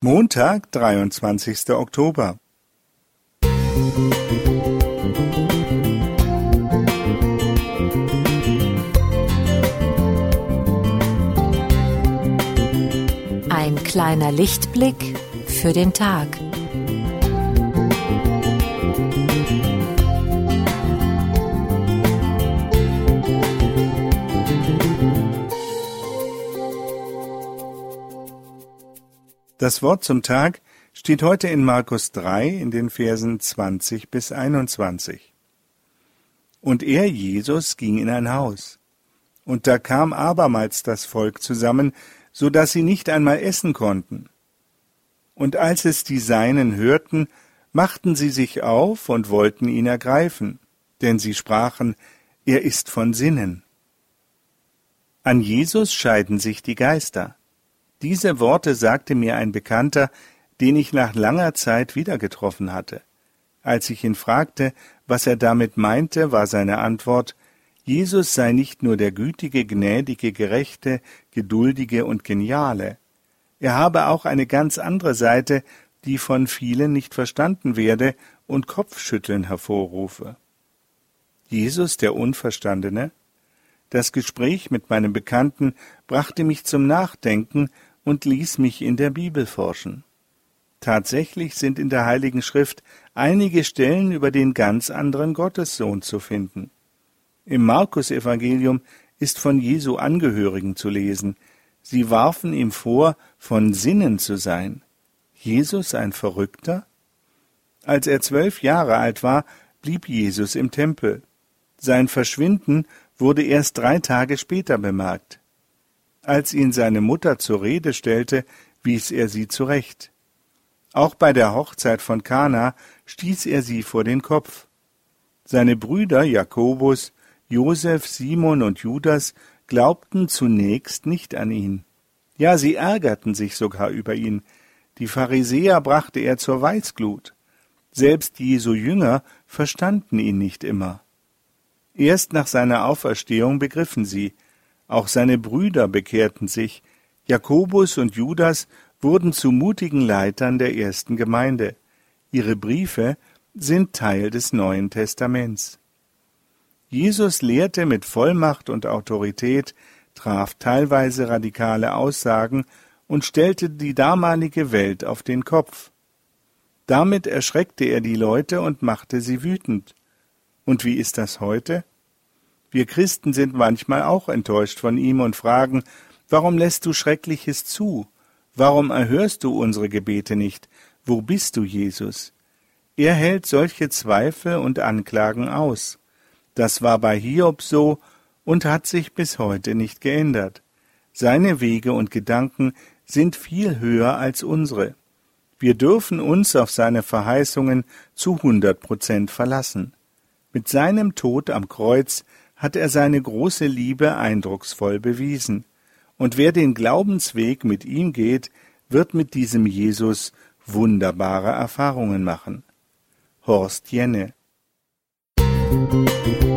Montag, 23. Oktober. Ein kleiner Lichtblick für den Tag. Das Wort zum Tag steht heute in Markus 3 in den Versen 20 bis 21. Und er, Jesus, ging in ein Haus. Und da kam abermals das Volk zusammen, so dass sie nicht einmal essen konnten. Und als es die Seinen hörten, machten sie sich auf und wollten ihn ergreifen, denn sie sprachen, er ist von Sinnen. An Jesus scheiden sich die Geister. Diese Worte sagte mir ein Bekannter, den ich nach langer Zeit wieder getroffen hatte. Als ich ihn fragte, was er damit meinte, war seine Antwort Jesus sei nicht nur der gütige, gnädige, gerechte, geduldige und geniale. Er habe auch eine ganz andere Seite, die von vielen nicht verstanden werde und Kopfschütteln hervorrufe. Jesus der Unverstandene? Das Gespräch mit meinem Bekannten brachte mich zum Nachdenken und ließ mich in der Bibel forschen. Tatsächlich sind in der Heiligen Schrift einige Stellen über den ganz anderen Gottessohn zu finden. Im Markus-Evangelium ist von Jesu Angehörigen zu lesen. Sie warfen ihm vor, von Sinnen zu sein. Jesus ein Verrückter? Als er zwölf Jahre alt war, blieb Jesus im Tempel. Sein Verschwinden wurde erst drei Tage später bemerkt. Als ihn seine Mutter zur Rede stellte, wies er sie zurecht. Auch bei der Hochzeit von Kana stieß er sie vor den Kopf. Seine Brüder Jakobus, Josef, Simon und Judas glaubten zunächst nicht an ihn. Ja, sie ärgerten sich sogar über ihn. Die Pharisäer brachte er zur Weißglut. Selbst Jesu Jünger verstanden ihn nicht immer. Erst nach seiner Auferstehung begriffen sie, auch seine Brüder bekehrten sich. Jakobus und Judas wurden zu mutigen Leitern der ersten Gemeinde. Ihre Briefe sind Teil des Neuen Testaments. Jesus lehrte mit Vollmacht und Autorität, traf teilweise radikale Aussagen und stellte die damalige Welt auf den Kopf. Damit erschreckte er die Leute und machte sie wütend. Und wie ist das heute? Wir Christen sind manchmal auch enttäuscht von ihm und fragen, warum lässt du Schreckliches zu? Warum erhörst du unsere Gebete nicht? Wo bist du, Jesus? Er hält solche Zweifel und Anklagen aus. Das war bei Hiob so und hat sich bis heute nicht geändert. Seine Wege und Gedanken sind viel höher als unsere. Wir dürfen uns auf seine Verheißungen zu hundert Prozent verlassen. Mit seinem Tod am Kreuz hat er seine große Liebe eindrucksvoll bewiesen. Und wer den Glaubensweg mit ihm geht, wird mit diesem Jesus wunderbare Erfahrungen machen. Horst Jenne Musik